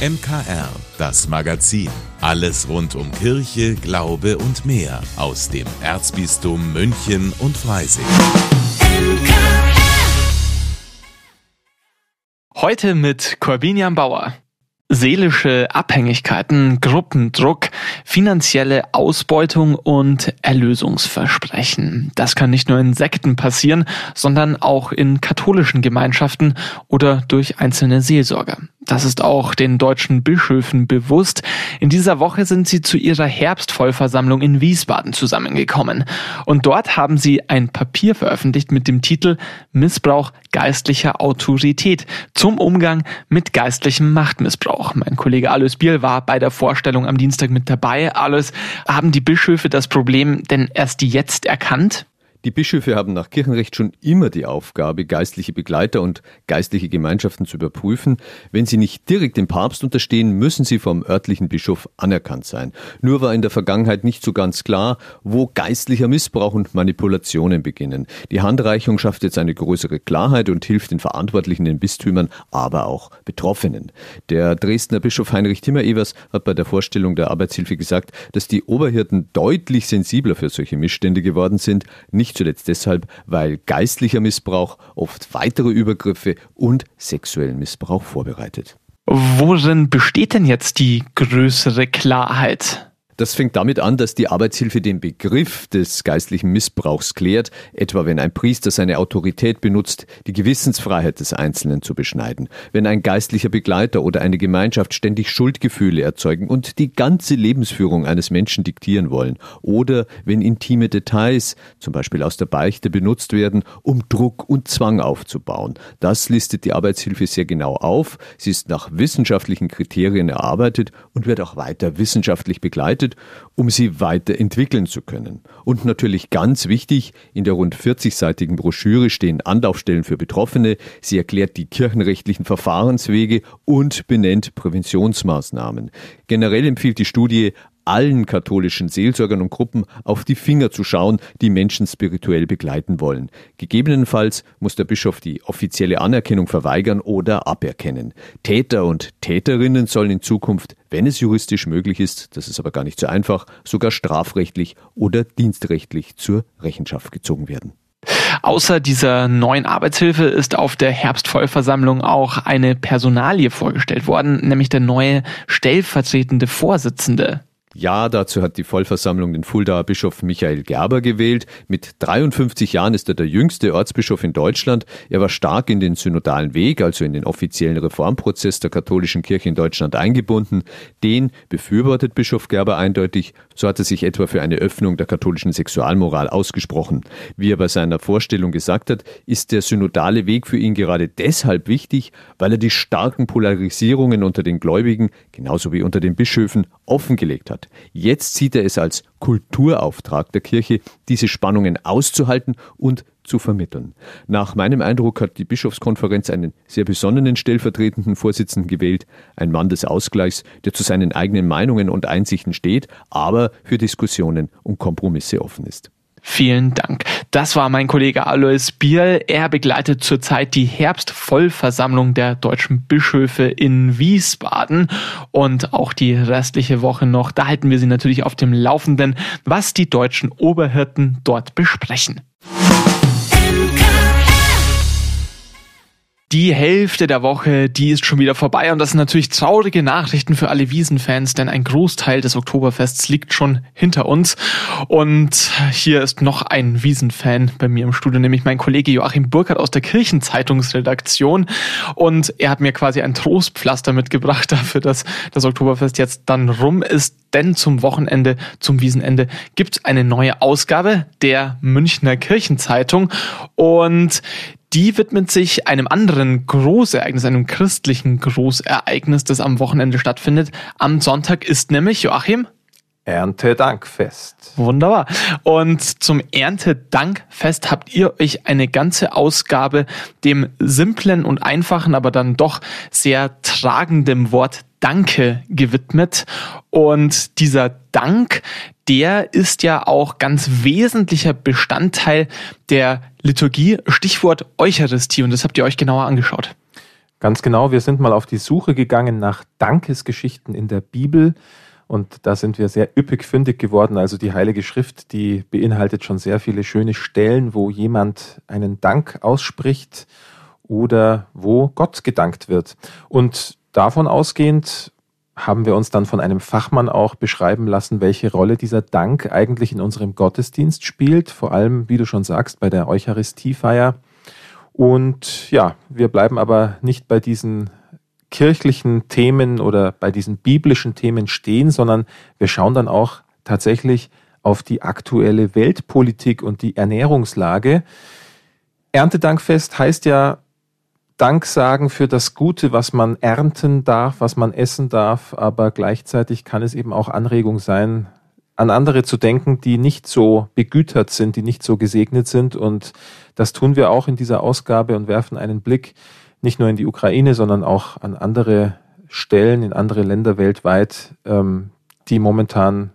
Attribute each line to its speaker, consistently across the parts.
Speaker 1: MKR, das Magazin. Alles rund um Kirche, Glaube und mehr aus dem Erzbistum München und Freising.
Speaker 2: Heute mit Corbinian Bauer. Seelische Abhängigkeiten, Gruppendruck, finanzielle Ausbeutung und Erlösungsversprechen. Das kann nicht nur in Sekten passieren, sondern auch in katholischen Gemeinschaften oder durch einzelne Seelsorger. Das ist auch den deutschen Bischöfen bewusst. In dieser Woche sind sie zu ihrer Herbstvollversammlung in Wiesbaden zusammengekommen. Und dort haben sie ein Papier veröffentlicht mit dem Titel Missbrauch geistlicher Autorität zum Umgang mit geistlichem Machtmissbrauch. Mein Kollege Alois Biel war bei der Vorstellung am Dienstag mit dabei. Alois, haben die Bischöfe das Problem denn erst jetzt erkannt?
Speaker 3: Die Bischöfe haben nach Kirchenrecht schon immer die Aufgabe, geistliche Begleiter und geistliche Gemeinschaften zu überprüfen. Wenn sie nicht direkt dem Papst unterstehen, müssen sie vom örtlichen Bischof anerkannt sein. Nur war in der Vergangenheit nicht so ganz klar, wo geistlicher Missbrauch und Manipulationen beginnen. Die Handreichung schafft jetzt eine größere Klarheit und hilft den Verantwortlichen den Bistümern, aber auch Betroffenen. Der Dresdner Bischof Heinrich Timmer-Evers hat bei der Vorstellung der Arbeitshilfe gesagt, dass die Oberhirten deutlich sensibler für solche Missstände geworden sind, nicht nicht zuletzt deshalb, weil geistlicher Missbrauch oft weitere Übergriffe und sexuellen Missbrauch vorbereitet.
Speaker 2: Worin besteht denn jetzt die größere Klarheit?
Speaker 3: Das fängt damit an, dass die Arbeitshilfe den Begriff des geistlichen Missbrauchs klärt, etwa wenn ein Priester seine Autorität benutzt, die Gewissensfreiheit des Einzelnen zu beschneiden, wenn ein geistlicher Begleiter oder eine Gemeinschaft ständig Schuldgefühle erzeugen und die ganze Lebensführung eines Menschen diktieren wollen, oder wenn intime Details, zum Beispiel aus der Beichte, benutzt werden, um Druck und Zwang aufzubauen. Das listet die Arbeitshilfe sehr genau auf. Sie ist nach wissenschaftlichen Kriterien erarbeitet und wird auch weiter wissenschaftlich begleitet entwickelt, um sie weiterentwickeln zu können. Und natürlich ganz wichtig, in der rund 40-seitigen Broschüre stehen Anlaufstellen für Betroffene. Sie erklärt die kirchenrechtlichen Verfahrenswege und benennt Präventionsmaßnahmen. Generell empfiehlt die Studie allen katholischen Seelsorgern und Gruppen auf die Finger zu schauen, die Menschen spirituell begleiten wollen. Gegebenenfalls muss der Bischof die offizielle Anerkennung verweigern oder aberkennen. Täter und Täterinnen sollen in Zukunft, wenn es juristisch möglich ist, das ist aber gar nicht so einfach, sogar strafrechtlich oder dienstrechtlich zur Rechenschaft gezogen werden.
Speaker 2: Außer dieser neuen Arbeitshilfe ist auf der Herbstvollversammlung auch eine Personalie vorgestellt worden, nämlich der neue stellvertretende Vorsitzende.
Speaker 3: Ja, dazu hat die Vollversammlung den Fuldaer Bischof Michael Gerber gewählt. Mit 53 Jahren ist er der jüngste Ortsbischof in Deutschland. Er war stark in den synodalen Weg, also in den offiziellen Reformprozess der katholischen Kirche in Deutschland eingebunden. Den befürwortet Bischof Gerber eindeutig. So hat er sich etwa für eine Öffnung der katholischen Sexualmoral ausgesprochen. Wie er bei seiner Vorstellung gesagt hat, ist der synodale Weg für ihn gerade deshalb wichtig, weil er die starken Polarisierungen unter den Gläubigen, genauso wie unter den Bischöfen, offengelegt hat. Jetzt sieht er es als Kulturauftrag der Kirche, diese Spannungen auszuhalten und zu vermitteln. Nach meinem Eindruck hat die Bischofskonferenz einen sehr besonnenen stellvertretenden Vorsitzenden gewählt, ein Mann des Ausgleichs, der zu seinen eigenen Meinungen und Einsichten steht, aber für Diskussionen und Kompromisse offen ist.
Speaker 2: Vielen Dank. Das war mein Kollege Alois Biel. Er begleitet zurzeit die Herbstvollversammlung der deutschen Bischöfe in Wiesbaden und auch die restliche Woche noch. Da halten wir Sie natürlich auf dem Laufenden, was die deutschen Oberhirten dort besprechen. Die Hälfte der Woche, die ist schon wieder vorbei und das sind natürlich traurige Nachrichten für alle Wiesenfans, denn ein Großteil des Oktoberfests liegt schon hinter uns. Und hier ist noch ein Wiesenfan bei mir im Studio, nämlich mein Kollege Joachim Burkhardt aus der Kirchenzeitungsredaktion. Und er hat mir quasi ein Trostpflaster mitgebracht dafür, dass das Oktoberfest jetzt dann rum ist. Denn zum Wochenende, zum Wiesenende, gibt eine neue Ausgabe der Münchner Kirchenzeitung. Und die widmet sich einem anderen Großereignis, einem christlichen Großereignis, das am Wochenende stattfindet. Am Sonntag ist nämlich, Joachim,
Speaker 4: Erntedankfest.
Speaker 2: Wunderbar. Und zum Erntedankfest habt ihr euch eine ganze Ausgabe dem simplen und einfachen, aber dann doch sehr tragenden Wort Danke gewidmet. Und dieser Dank, der ist ja auch ganz wesentlicher Bestandteil der Liturgie, Stichwort Eucharistie. Und das habt ihr euch genauer angeschaut.
Speaker 4: Ganz genau, wir sind mal auf die Suche gegangen nach Dankesgeschichten in der Bibel und da sind wir sehr üppig fündig geworden. Also die Heilige Schrift, die beinhaltet schon sehr viele schöne Stellen, wo jemand einen Dank ausspricht oder wo Gott gedankt wird. Und davon ausgehend haben wir uns dann von einem Fachmann auch beschreiben lassen, welche Rolle dieser Dank eigentlich in unserem Gottesdienst spielt, vor allem, wie du schon sagst, bei der Eucharistiefeier. Und ja, wir bleiben aber nicht bei diesen kirchlichen Themen oder bei diesen biblischen Themen stehen, sondern wir schauen dann auch tatsächlich auf die aktuelle Weltpolitik und die Ernährungslage. Erntedankfest heißt ja Dank sagen für das Gute, was man ernten darf, was man essen darf, aber gleichzeitig kann es eben auch Anregung sein, an andere zu denken, die nicht so begütert sind, die nicht so gesegnet sind. Und das tun wir auch in dieser Ausgabe und werfen einen Blick nicht nur in die Ukraine, sondern auch an andere Stellen, in andere Länder weltweit, ähm, die momentan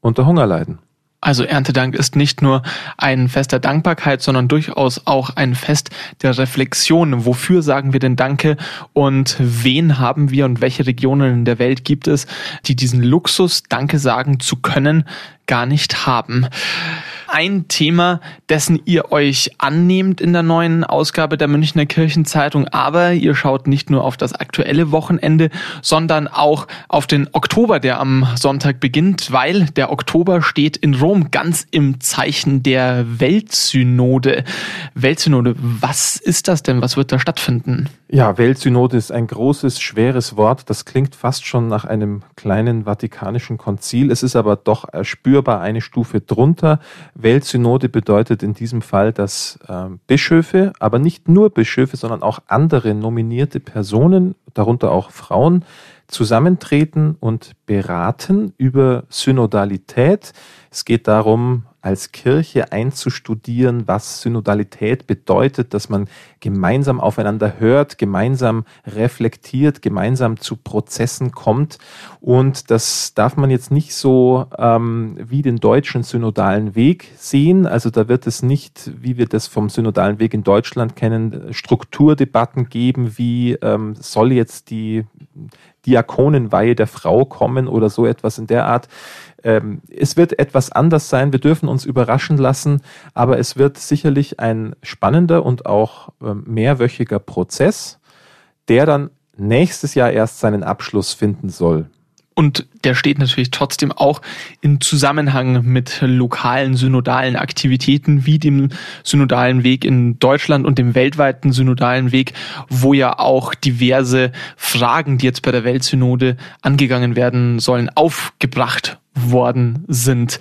Speaker 4: unter Hunger leiden.
Speaker 2: Also Erntedank ist nicht nur ein Fest der Dankbarkeit, sondern durchaus auch ein Fest der Reflexion. Wofür sagen wir denn Danke und wen haben wir und welche Regionen in der Welt gibt es, die diesen Luxus, Danke sagen zu können, gar nicht haben? Ein Thema, dessen ihr euch annehmt in der neuen Ausgabe der Münchner Kirchenzeitung. Aber ihr schaut nicht nur auf das aktuelle Wochenende, sondern auch auf den Oktober, der am Sonntag beginnt, weil der Oktober steht in Rom ganz im Zeichen der Weltsynode. Weltsynode, was ist das denn? Was wird da stattfinden?
Speaker 4: Ja, Weltsynode ist ein großes, schweres Wort. Das klingt fast schon nach einem kleinen vatikanischen Konzil. Es ist aber doch spürbar eine Stufe drunter. Weltsynode bedeutet in diesem Fall, dass äh, Bischöfe, aber nicht nur Bischöfe, sondern auch andere nominierte Personen, darunter auch Frauen, zusammentreten und beraten über Synodalität. Es geht darum, als Kirche einzustudieren, was Synodalität bedeutet, dass man gemeinsam aufeinander hört, gemeinsam reflektiert, gemeinsam zu Prozessen kommt. Und das darf man jetzt nicht so ähm, wie den deutschen synodalen Weg sehen. Also da wird es nicht, wie wir das vom synodalen Weg in Deutschland kennen, Strukturdebatten geben, wie ähm, soll jetzt die Diakonenweihe der Frau kommen oder so etwas in der Art. Ähm, es wird etwas anders sein. Wir dürfen uns überraschen lassen, aber es wird sicherlich ein spannender und auch ähm, mehrwöchiger Prozess, der dann nächstes Jahr erst seinen Abschluss finden soll.
Speaker 2: Und der steht natürlich trotzdem auch in Zusammenhang mit lokalen synodalen Aktivitäten wie dem synodalen Weg in Deutschland und dem weltweiten synodalen Weg, wo ja auch diverse Fragen, die jetzt bei der Weltsynode angegangen werden sollen, aufgebracht worden sind.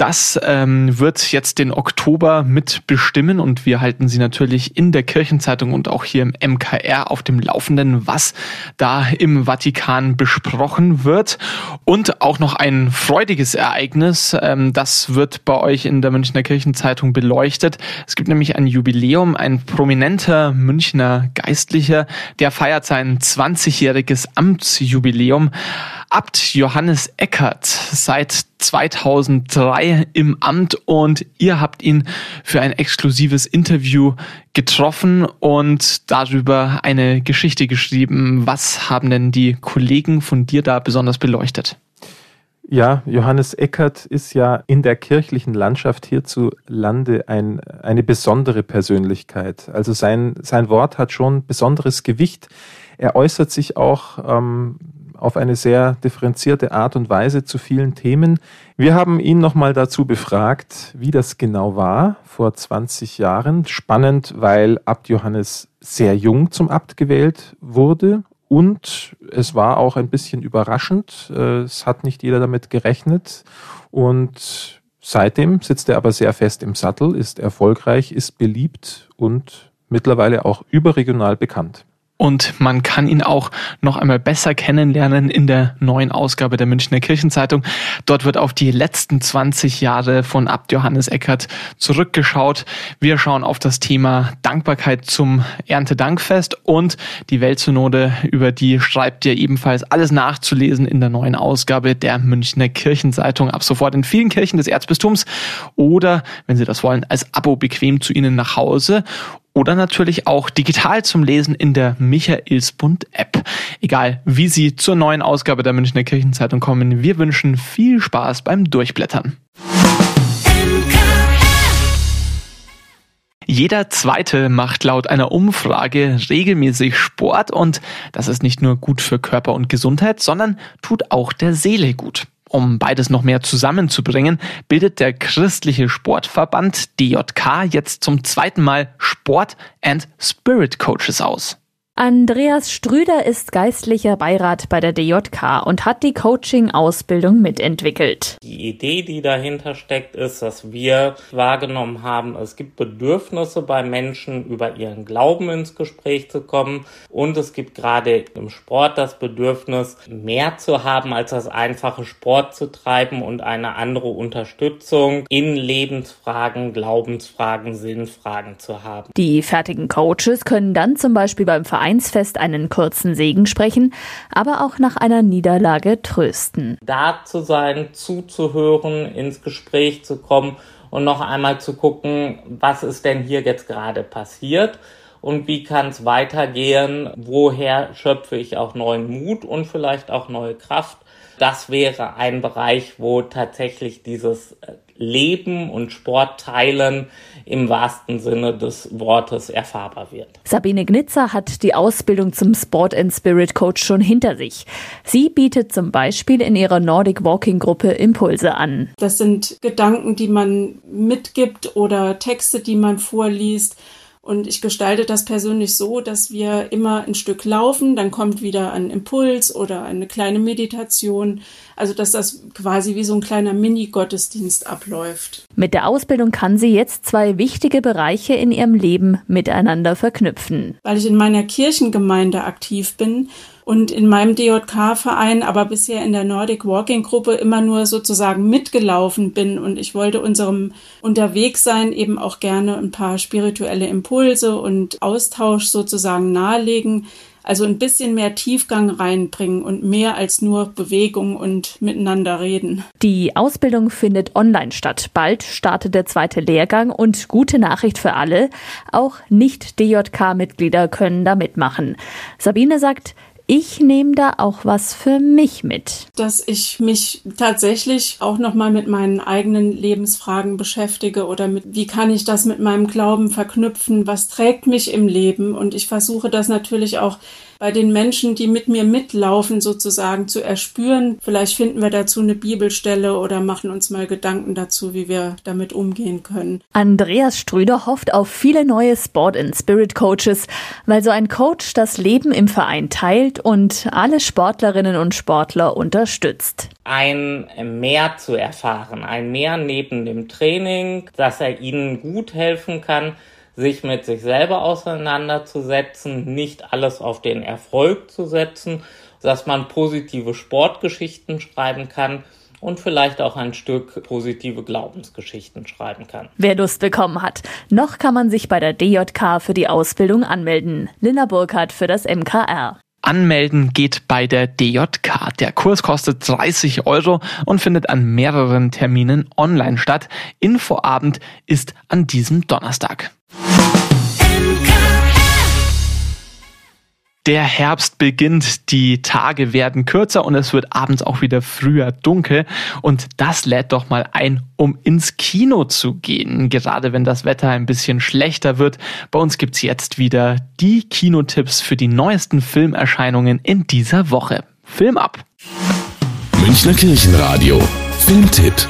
Speaker 2: Das ähm, wird jetzt den Oktober mit bestimmen und wir halten Sie natürlich in der Kirchenzeitung und auch hier im MKR auf dem Laufenden, was da im Vatikan besprochen wird. Und auch noch ein freudiges Ereignis, ähm, das wird bei euch in der Münchner Kirchenzeitung beleuchtet. Es gibt nämlich ein Jubiläum, ein prominenter Münchner Geistlicher, der feiert sein 20-jähriges Amtsjubiläum. Abt Johannes Eckert seit 2003 im Amt und ihr habt ihn für ein exklusives Interview getroffen und darüber eine Geschichte geschrieben. Was haben denn die Kollegen von dir da besonders beleuchtet?
Speaker 4: Ja, Johannes Eckert ist ja in der kirchlichen Landschaft hierzulande ein, eine besondere Persönlichkeit. Also sein, sein Wort hat schon besonderes Gewicht. Er äußert sich auch ähm, auf eine sehr differenzierte Art und Weise zu vielen Themen. Wir haben ihn nochmal dazu befragt, wie das genau war vor 20 Jahren. Spannend, weil Abt Johannes sehr jung zum Abt gewählt wurde und es war auch ein bisschen überraschend. Äh, es hat nicht jeder damit gerechnet und seitdem sitzt er aber sehr fest im Sattel, ist erfolgreich, ist beliebt und mittlerweile auch überregional bekannt.
Speaker 2: Und man kann ihn auch noch einmal besser kennenlernen in der neuen Ausgabe der Münchner Kirchenzeitung. Dort wird auf die letzten 20 Jahre von Abt Johannes Eckert zurückgeschaut. Wir schauen auf das Thema Dankbarkeit zum Erntedankfest und die Weltsynode, über die schreibt ihr ebenfalls alles nachzulesen in der neuen Ausgabe der Münchner Kirchenzeitung. Ab sofort in vielen Kirchen des Erzbistums oder, wenn Sie das wollen, als Abo bequem zu Ihnen nach Hause. Oder natürlich auch digital zum Lesen in der Michaelsbund App. Egal, wie Sie zur neuen Ausgabe der Münchner Kirchenzeitung kommen, wir wünschen viel Spaß beim Durchblättern. Jeder Zweite macht laut einer Umfrage regelmäßig Sport und das ist nicht nur gut für Körper und Gesundheit, sondern tut auch der Seele gut. Um beides noch mehr zusammenzubringen, bildet der christliche Sportverband DJK jetzt zum zweiten Mal Sport and Spirit Coaches aus.
Speaker 5: Andreas Strüder ist geistlicher Beirat bei der DJK und hat die Coaching-Ausbildung mitentwickelt.
Speaker 6: Die Idee, die dahinter steckt, ist, dass wir wahrgenommen haben, es gibt Bedürfnisse bei Menschen, über ihren Glauben ins Gespräch zu kommen. Und es gibt gerade im Sport das Bedürfnis, mehr zu haben, als das einfache Sport zu treiben und eine andere Unterstützung in Lebensfragen, Glaubensfragen, Sinnfragen zu haben.
Speaker 5: Die fertigen Coaches können dann zum Beispiel beim Verein Vereinsfest einen kurzen Segen sprechen, aber auch nach einer Niederlage trösten.
Speaker 6: Da zu sein, zuzuhören, ins Gespräch zu kommen und noch einmal zu gucken, was ist denn hier jetzt gerade passiert und wie kann es weitergehen, woher schöpfe ich auch neuen Mut und vielleicht auch neue Kraft. Das wäre ein Bereich, wo tatsächlich dieses Leben und Sport teilen im wahrsten Sinne des Wortes erfahrbar wird.
Speaker 5: Sabine Gnitzer hat die Ausbildung zum Sport and Spirit Coach schon hinter sich. Sie bietet zum Beispiel in ihrer Nordic Walking Gruppe Impulse an.
Speaker 7: Das sind Gedanken, die man mitgibt oder Texte, die man vorliest und ich gestalte das persönlich so, dass wir immer ein Stück laufen, dann kommt wieder ein Impuls oder eine kleine Meditation. Also dass das quasi wie so ein kleiner Mini-Gottesdienst abläuft.
Speaker 5: Mit der Ausbildung kann sie jetzt zwei wichtige Bereiche in ihrem Leben miteinander verknüpfen.
Speaker 7: Weil ich in meiner Kirchengemeinde aktiv bin und in meinem DJK-Verein, aber bisher in der Nordic Walking Gruppe immer nur sozusagen mitgelaufen bin und ich wollte unserem Unterwegssein eben auch gerne ein paar spirituelle Impulse und Austausch sozusagen nahelegen, also ein bisschen mehr Tiefgang reinbringen und mehr als nur Bewegung und miteinander reden.
Speaker 5: Die Ausbildung findet online statt. Bald startet der zweite Lehrgang und gute Nachricht für alle, auch Nicht-DJK-Mitglieder können da mitmachen. Sabine sagt, ich nehme da auch was für mich mit.
Speaker 7: Dass ich mich tatsächlich auch nochmal mit meinen eigenen Lebensfragen beschäftige oder mit, wie kann ich das mit meinem Glauben verknüpfen? Was trägt mich im Leben? Und ich versuche das natürlich auch bei den Menschen, die mit mir mitlaufen, sozusagen zu erspüren. Vielleicht finden wir dazu eine Bibelstelle oder machen uns mal Gedanken dazu, wie wir damit umgehen können.
Speaker 5: Andreas Strüder hofft auf viele neue Sport and Spirit Coaches, weil so ein Coach das Leben im Verein teilt und alle Sportlerinnen und Sportler unterstützt.
Speaker 6: Ein Mehr zu erfahren, ein Mehr neben dem Training, dass er ihnen gut helfen kann, sich mit sich selber auseinanderzusetzen, nicht alles auf den Erfolg zu setzen, dass man positive Sportgeschichten schreiben kann und vielleicht auch ein Stück positive Glaubensgeschichten schreiben kann.
Speaker 5: Wer Lust bekommen hat, noch kann man sich bei der DJK für die Ausbildung anmelden. Linda Burkhardt für das MKR.
Speaker 2: Anmelden geht bei der DJK. Der Kurs kostet 30 Euro und findet an mehreren Terminen online statt. Infoabend ist an diesem Donnerstag. Der Herbst beginnt, die Tage werden kürzer und es wird abends auch wieder früher dunkel. Und das lädt doch mal ein, um ins Kino zu gehen. Gerade wenn das Wetter ein bisschen schlechter wird. Bei uns gibt's jetzt wieder die Kinotipps für die neuesten Filmerscheinungen in dieser Woche. Film ab!
Speaker 1: Münchner Kirchenradio. Filmtipp.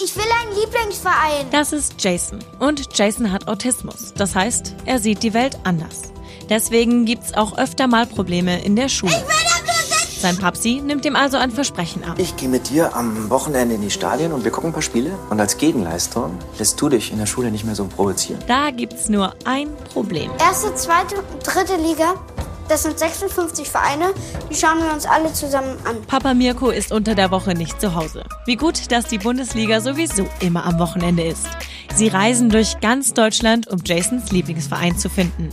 Speaker 8: Ich will Lieblingsverein.
Speaker 9: Das ist Jason. Und Jason hat Autismus. Das heißt, er sieht die Welt anders. Deswegen gibt's auch öfter mal Probleme in der Schule.
Speaker 8: Ich will da nur sitzen.
Speaker 9: Sein Papsi nimmt ihm also ein Versprechen ab.
Speaker 10: Ich gehe mit dir am Wochenende in die Stadien und wir gucken ein paar Spiele. Und als Gegenleistung lässt du dich in der Schule nicht mehr so provozieren.
Speaker 9: Da gibt's nur ein Problem.
Speaker 8: Erste, zweite, dritte Liga. Das sind 56 Vereine, die schauen wir uns alle zusammen an.
Speaker 9: Papa Mirko ist unter der Woche nicht zu Hause. Wie gut, dass die Bundesliga sowieso immer am Wochenende ist. Sie reisen durch ganz Deutschland, um Jasons Lieblingsverein zu finden.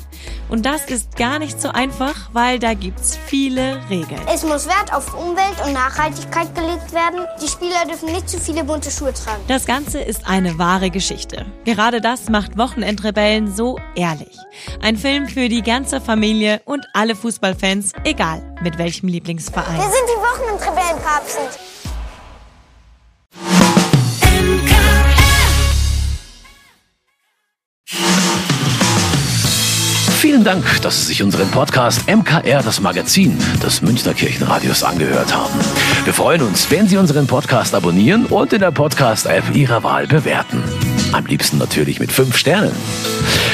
Speaker 9: Und das ist gar nicht so einfach, weil da gibt's viele Regeln.
Speaker 8: Es muss Wert auf Umwelt und Nachhaltigkeit gelegt werden. Die Spieler dürfen nicht zu viele bunte Schuhe tragen.
Speaker 9: Das Ganze ist eine wahre Geschichte. Gerade das macht Wochenendrebellen so ehrlich. Ein Film für die ganze Familie und alle Fußballfans, egal mit welchem Lieblingsverein.
Speaker 8: Wir sind die Wochenendrebellen, Papst.
Speaker 11: Vielen Dank, dass Sie sich unseren Podcast MKR, das Magazin des Münchner Kirchenradios, angehört haben. Wir freuen uns, wenn Sie unseren Podcast abonnieren und in der Podcast-App Ihrer Wahl bewerten. Am liebsten natürlich mit fünf Sternen.